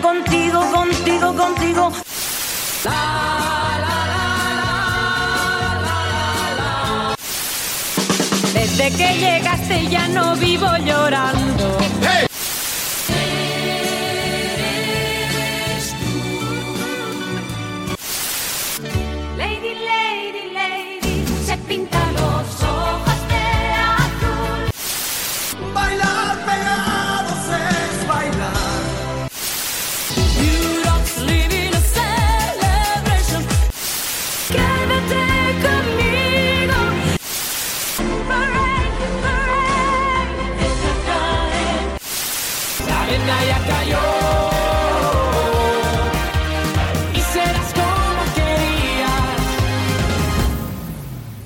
contigo, contigo, contigo. Desde que llegaste ya no vivo llorando.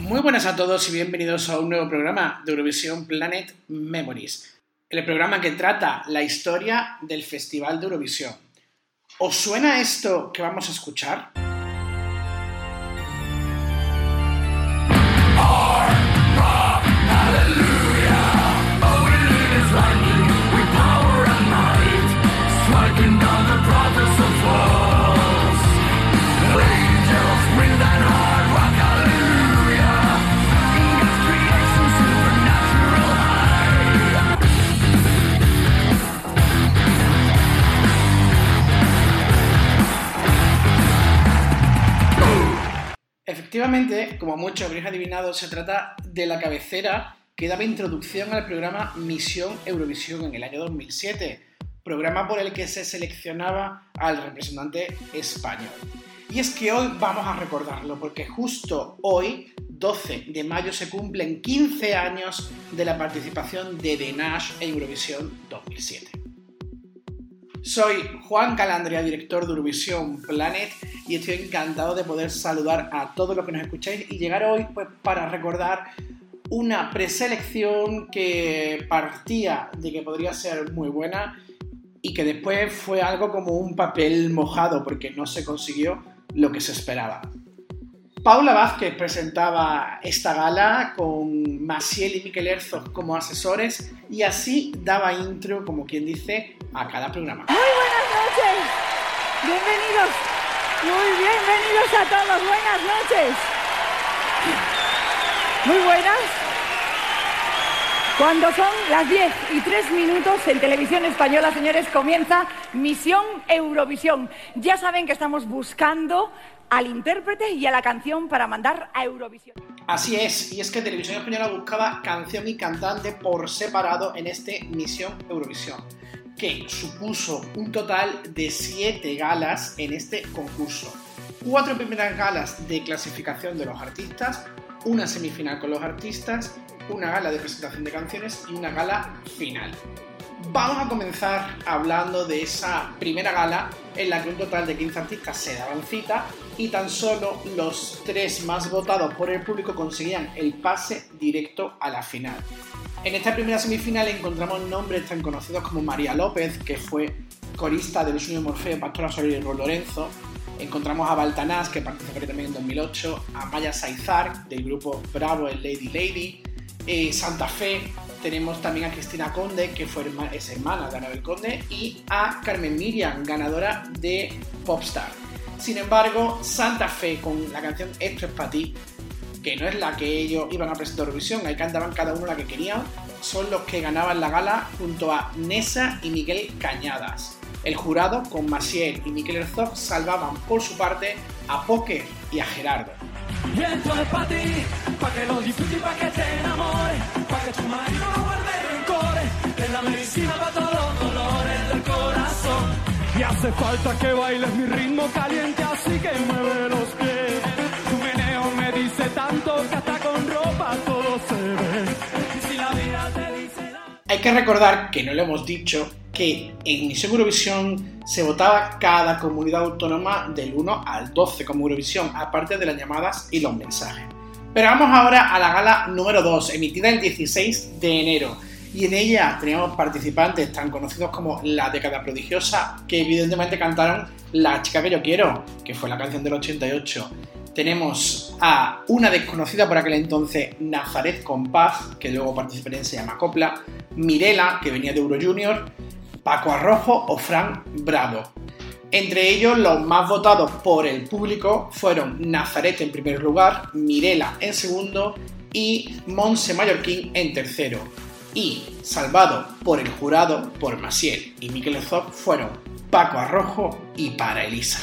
Muy buenas a todos y bienvenidos a un nuevo programa de Eurovisión Planet Memories, el programa que trata la historia del Festival de Eurovisión. ¿Os suena esto que vamos a escuchar? Efectivamente, como muchos habréis adivinado, se trata de la cabecera que daba introducción al programa Misión Eurovisión en el año 2007, programa por el que se seleccionaba al representante español. Y es que hoy vamos a recordarlo, porque justo hoy, 12 de mayo, se cumplen 15 años de la participación de The Nash en Eurovisión 2007. Soy Juan Calandria, director de Eurovisión Planet, y estoy encantado de poder saludar a todos los que nos escucháis y llegar hoy pues, para recordar una preselección que partía de que podría ser muy buena y que después fue algo como un papel mojado porque no se consiguió lo que se esperaba. Paula Vázquez presentaba esta gala con Maciel y Miquel Herzog como asesores y así daba intro, como quien dice, a cada programa. Muy buenas noches. Bienvenidos. Muy bienvenidos a todos. Buenas noches. Muy buenas. Cuando son las 10 y 3 minutos en televisión española, señores, comienza Misión Eurovisión. Ya saben que estamos buscando al intérprete y a la canción para mandar a Eurovisión. Así es, y es que Televisión Española buscaba canción y cantante por separado en este Misión Eurovisión, que supuso un total de 7 galas en este concurso. Cuatro primeras galas de clasificación de los artistas, una semifinal con los artistas, una gala de presentación de canciones y una gala final. Vamos a comenzar hablando de esa primera gala en la que un total de 15 artistas se daban cita y tan solo los tres más votados por el público conseguían el pase directo a la final. En esta primera semifinal encontramos nombres tan conocidos como María López, que fue corista del Sueño Morfeo, Pastora Soler y Ron Lorenzo. Encontramos a Baltanás, que participó también en 2008, a Maya Saizar, del grupo Bravo, el Lady Lady, eh, Santa Fe, tenemos también a Cristina Conde, que es hermana de Anabel Conde, y a Carmen Miriam, ganadora de Popstar. Sin embargo, Santa Fe con la canción Esto es para ti, que no es la que ellos iban a presentar Eurovisión, ahí cantaban cada uno la que querían, son los que ganaban la gala junto a Nessa y Miguel Cañadas. El jurado, con Maciel y Miquel Herzog, salvaban por su parte a Poker y a Gerardo. Y esto es para ti, para que lo disfrutes y para que te enamores, para que tu marido no guarde rencores, es la medicina para todos los dolores del corazón. Y hace falta que bailes mi ritmo caliente, así que mueve los pies. Tanto que con ropa todo se ve. La vida te. Hay que recordar, que no lo hemos dicho, que en Misión Eurovisión se votaba cada comunidad autónoma del 1 al 12 como Eurovisión, aparte de las llamadas y los mensajes. Pero vamos ahora a la gala número 2, emitida el 16 de enero. Y en ella teníamos participantes tan conocidos como La Década Prodigiosa, que evidentemente cantaron La chica que yo quiero, que fue la canción del 88. Tenemos a una desconocida por aquel entonces, Nazaret Compaz, que luego participaría en Se llama Copla, Mirela, que venía de Euro Junior, Paco Arrojo o Fran Bravo. Entre ellos, los más votados por el público fueron Nazaret en primer lugar, Mirela en segundo y Monse Mallorquín en tercero. Y salvado por el jurado, por Maciel y Miquel Zop, fueron Paco Arrojo y Para Elisa.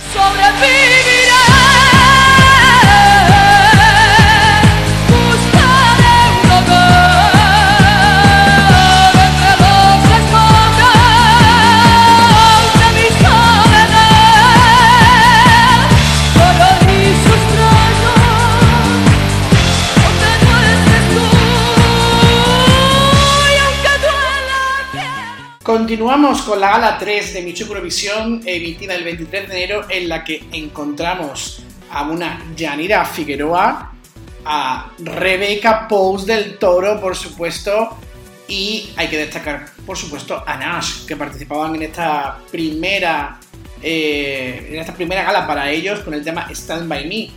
Continuamos con la gala 3 de Michu Eurovisión, emitida el 23 de enero, en la que encontramos a una Yanira Figueroa, a Rebeca Pous del Toro, por supuesto, y hay que destacar, por supuesto, a Nash, que participaban en esta primera, eh, en esta primera gala para ellos con el tema Stand By Me.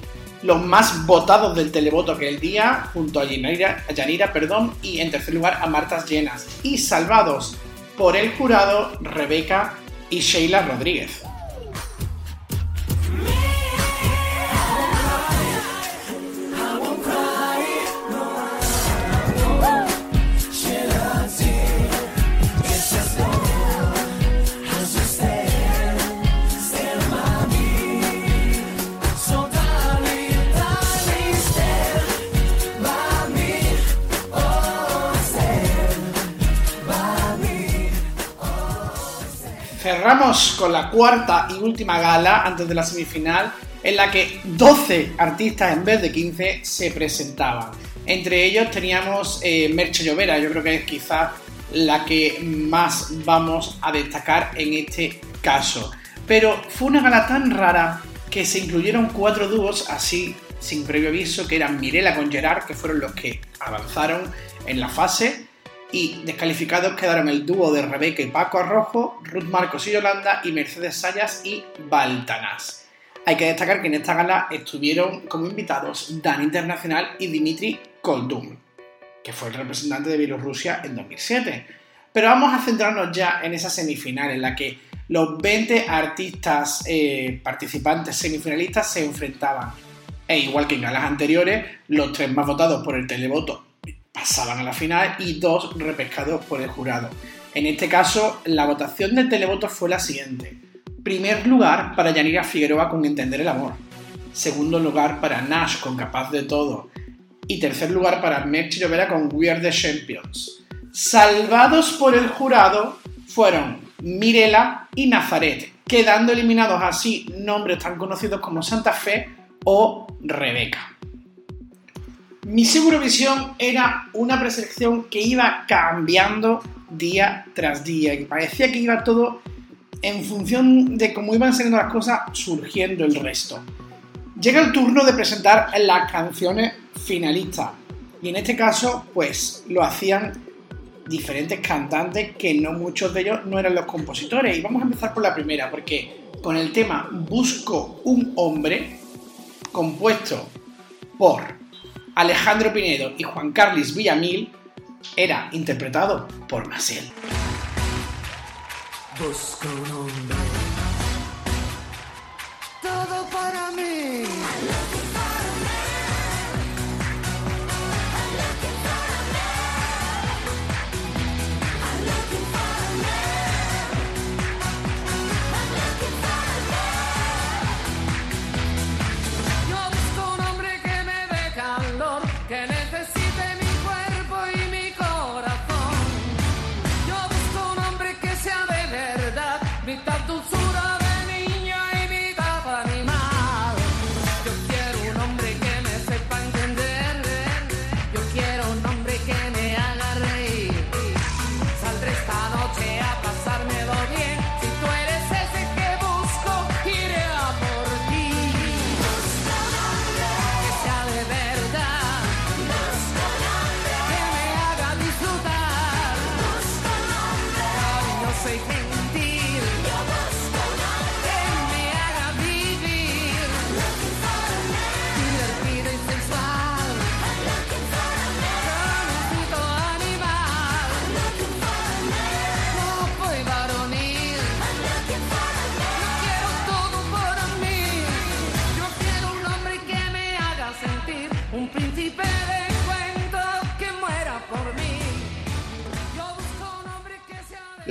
Los más votados del televoto aquel día, junto a Yanira, Yanira perdón, y en tercer lugar a Martas Llenas. Y salvados por el jurado Rebeca y Sheila Rodríguez. Cerramos con la cuarta y última gala antes de la semifinal, en la que 12 artistas en vez de 15 se presentaban. Entre ellos teníamos eh, Merche Llovera, yo creo que es quizás la que más vamos a destacar en este caso. Pero fue una gala tan rara que se incluyeron cuatro dúos así, sin previo aviso, que eran Mirela con Gerard, que fueron los que avanzaron en la fase y descalificados quedaron el dúo de Rebeca y Paco Arrojo, Ruth Marcos y Yolanda y Mercedes Sayas y Baltanás. Hay que destacar que en esta gala estuvieron como invitados Dan Internacional y Dimitri Koldum, que fue el representante de Bielorrusia en 2007. Pero vamos a centrarnos ya en esa semifinal en la que los 20 artistas eh, participantes semifinalistas se enfrentaban. E igual que en galas anteriores, los tres más votados por el televoto pasaban a la final y dos repescados por el jurado. En este caso, la votación del televoto fue la siguiente. Primer lugar para Yanira Figueroa con Entender el Amor. Segundo lugar para Nash con Capaz de Todo. Y tercer lugar para Merchi Llovera con We Are the Champions. Salvados por el jurado fueron Mirela y Nazaret, quedando eliminados así nombres tan conocidos como Santa Fe o Rebeca. Mi Eurovisión era una preselección que iba cambiando día tras día, y parecía que iba todo en función de cómo iban saliendo las cosas, surgiendo el resto. Llega el turno de presentar las canciones finalistas, y en este caso, pues lo hacían diferentes cantantes que no muchos de ellos no eran los compositores. Y vamos a empezar por la primera, porque con el tema Busco un hombre, compuesto por Alejandro Pinedo y Juan Carlos Villamil, era interpretado por Maciel.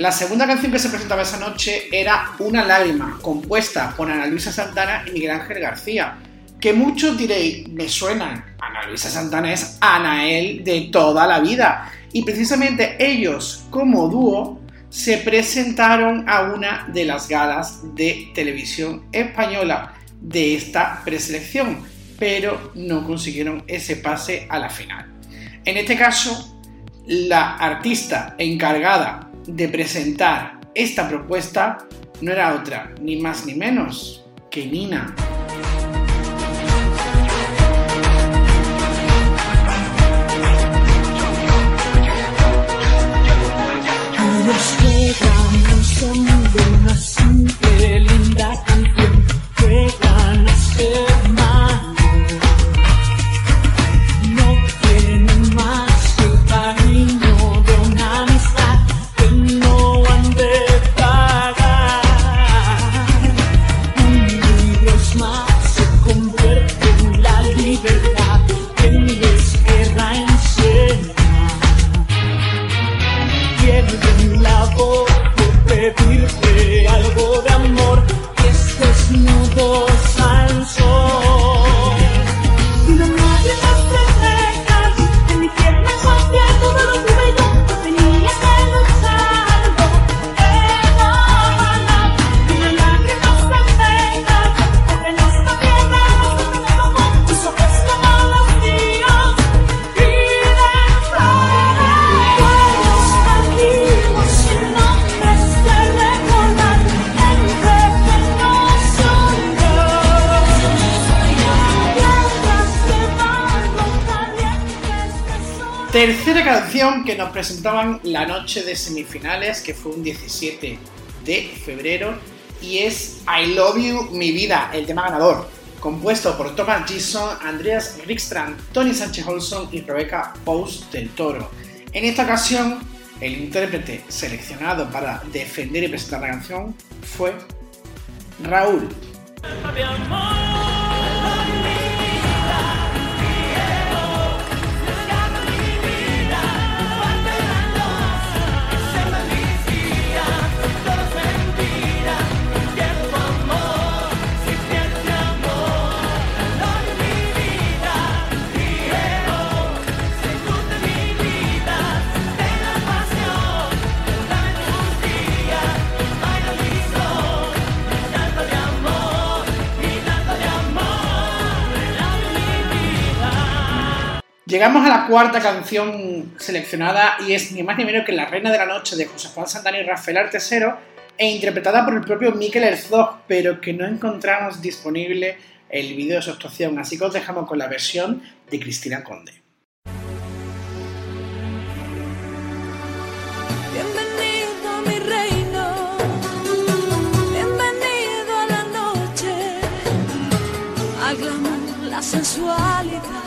La segunda canción que se presentaba esa noche era Una lágrima, compuesta por Ana Luisa Santana y Miguel Ángel García, que muchos diréis, me suenan, Ana Luisa Santana es Anael de toda la vida, y precisamente ellos como dúo se presentaron a una de las galas de televisión española de esta preselección, pero no consiguieron ese pase a la final. En este caso, la artista encargada de presentar esta propuesta no era otra, ni más ni menos que Nina. Que nos presentaban la noche de semifinales, que fue un 17 de febrero, y es I Love You, mi vida, el tema ganador, compuesto por Thomas Gison, Andreas Rickstrand, Tony Sánchez Olson y Rebecca Post del Toro. En esta ocasión, el intérprete seleccionado para defender y presentar la canción fue Raúl. Llegamos a la cuarta canción seleccionada y es ni más ni menos que La Reina de la Noche de José Juan Santana y Rafael Artesero e interpretada por el propio Mikel Herzog, pero que no encontramos disponible el vídeo de su actuación, así que os dejamos con la versión de Cristina Conde. Bienvenido a mi reino, bienvenido a la noche, la sensualidad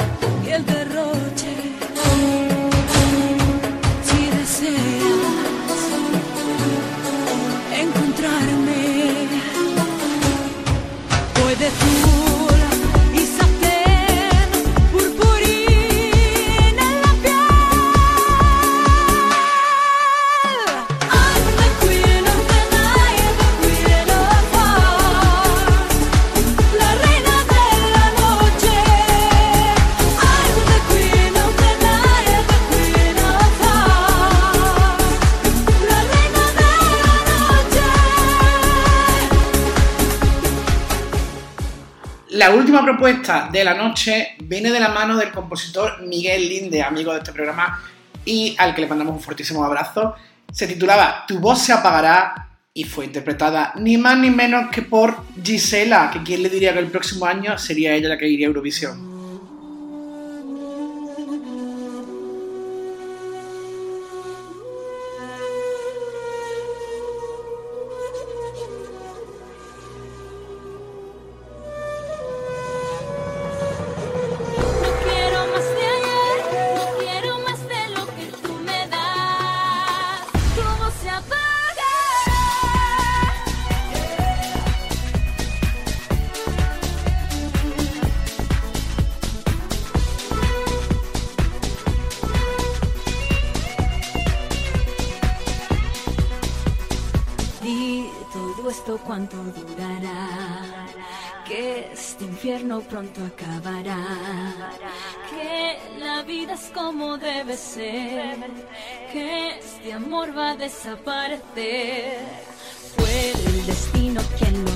La última propuesta de la noche viene de la mano del compositor Miguel Linde, amigo de este programa y al que le mandamos un fortísimo abrazo. Se titulaba Tu voz se apagará y fue interpretada ni más ni menos que por Gisela, que quien le diría que el próximo año sería ella la que iría a Eurovisión. Cuánto durará, que este infierno pronto acabará, que la vida es como debe ser, que este amor va a desaparecer. Fue el destino quien lo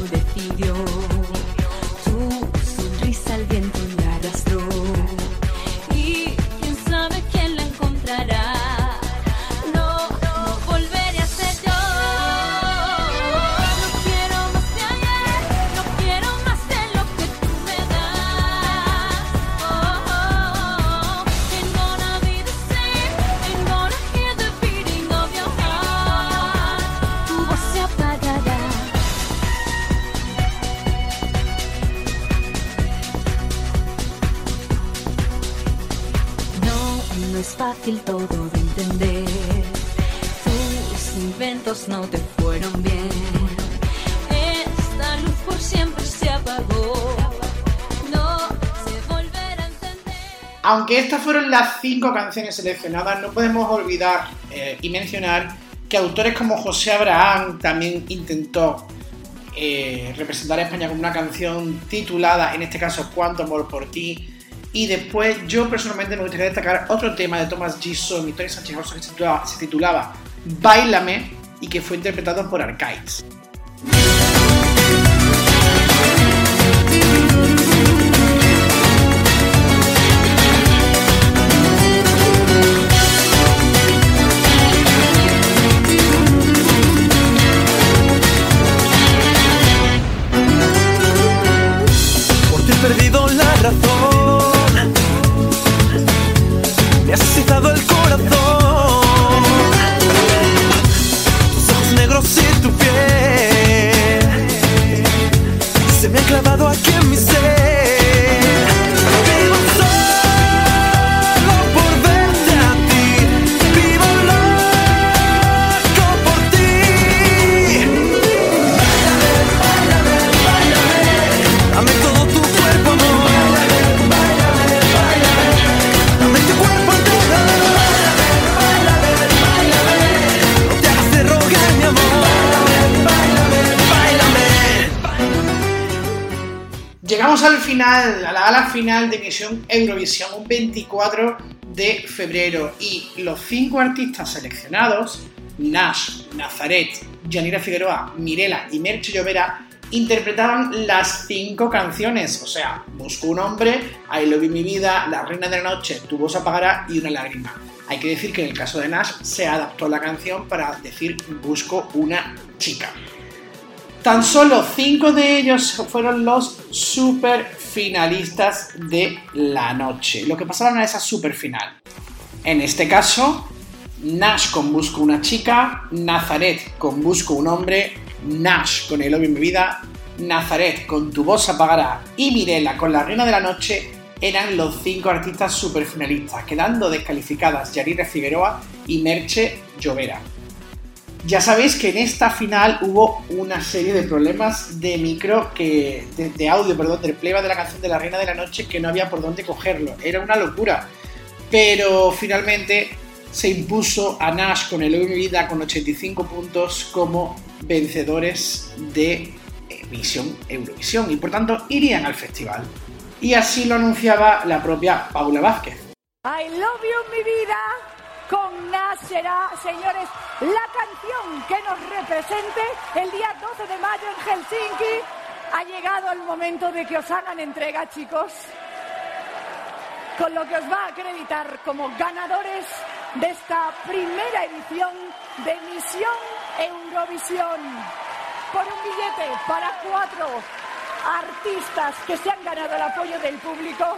fueron bien. Esta luz por siempre se apagó. No se volverá a. Aunque estas fueron las cinco canciones seleccionadas, no podemos olvidar eh, y mencionar que autores como José Abraham también intentó eh, representar a España con una canción titulada, en este caso, Cuánto amor por ti. Y después, yo personalmente me gustaría destacar otro tema de Thomas Gison y Tony Sánchez Orso que se titulaba, se titulaba Báilame y que fue interpretado por Arcades. Llegamos al final, a la gala final de Misión Eurovisión, un 24 de febrero, y los cinco artistas seleccionados, Nash, Nazaret, Yanira Figueroa, Mirela y Merche Llovera, interpretaban las cinco canciones, o sea, Busco un hombre, I Love Mi Vida, La Reina de la Noche, Tu voz apagará y Una lágrima. Hay que decir que en el caso de Nash se adaptó la canción para decir Busco una chica. Tan solo cinco de ellos fueron los super finalistas de la noche, lo que pasaron a esa super final. En este caso, Nash con Busco una chica, Nazaret con Busco un hombre, Nash con El Obvio en mi vida, Nazaret con Tu voz apagará y Mirela con La Reina de la Noche eran los cinco artistas super finalistas, quedando descalificadas Yarira Figueroa y Merche Llovera. Ya sabéis que en esta final hubo una serie de problemas de micro que. de, audio, perdón, del playback de la canción de la Reina de la Noche que no había por dónde cogerlo. Era una locura. Pero finalmente se impuso a Nash con el Mi Vida con 85 puntos como vencedores de Misión Eurovisión y por tanto irían al festival. Y así lo anunciaba la propia Paula Vázquez. I love you, mi vida. Con será, señores, la canción que nos represente el día 12 de mayo en Helsinki. Ha llegado el momento de que os hagan entrega, chicos, con lo que os va a acreditar como ganadores de esta primera edición de Misión Eurovisión. Por un billete para cuatro artistas que se han ganado el apoyo del público.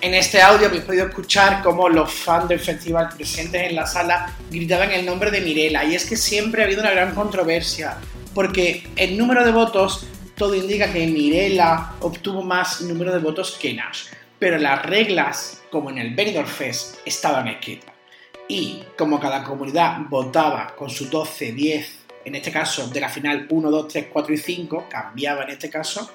En este audio habéis podido escuchar cómo los fans del festival presentes en la sala gritaban el nombre de Mirela. Y es que siempre ha habido una gran controversia, porque el número de votos todo indica que Mirela obtuvo más número de votos que Nash. Pero las reglas, como en el Benidorm Fest, estaban escritas. Y como cada comunidad votaba con su 12, 10, en este caso de la final 1, 2, 3, 4 y 5, cambiaba en este caso,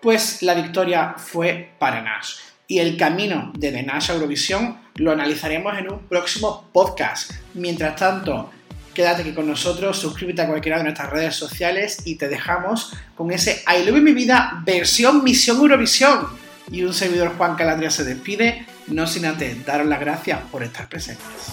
pues la victoria fue para Nash. Y el camino de The Nash Eurovisión lo analizaremos en un próximo podcast. Mientras tanto, quédate aquí con nosotros, suscríbete a cualquiera de nuestras redes sociales y te dejamos con ese I Love Mi Vida versión Misión Eurovisión. Y un servidor Juan Calatria se despide, no sin antes daros las gracias por estar presentes.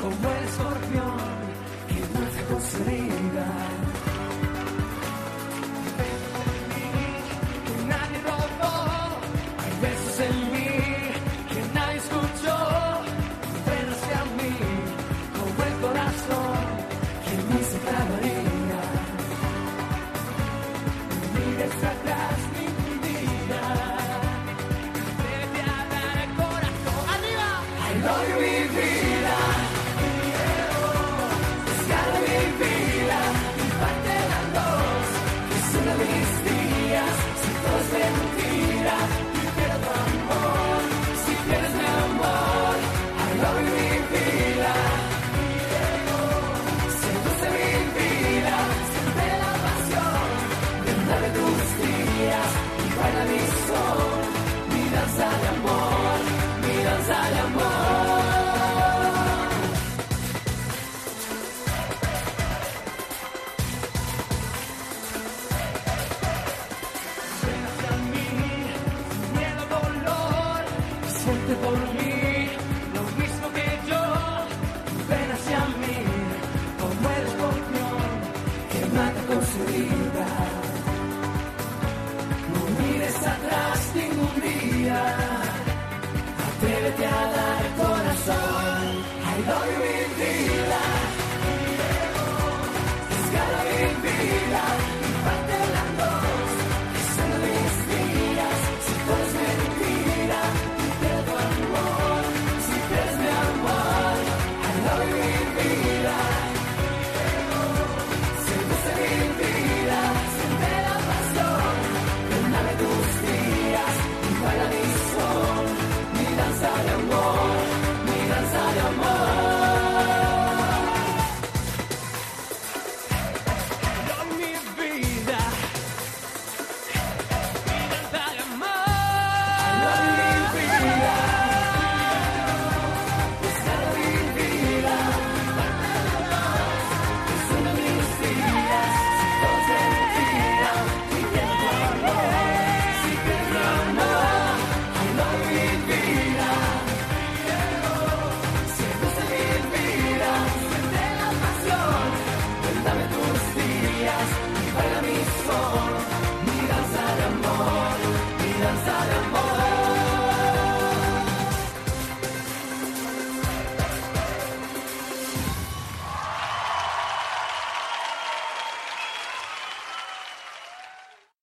como el escorpión que nace con.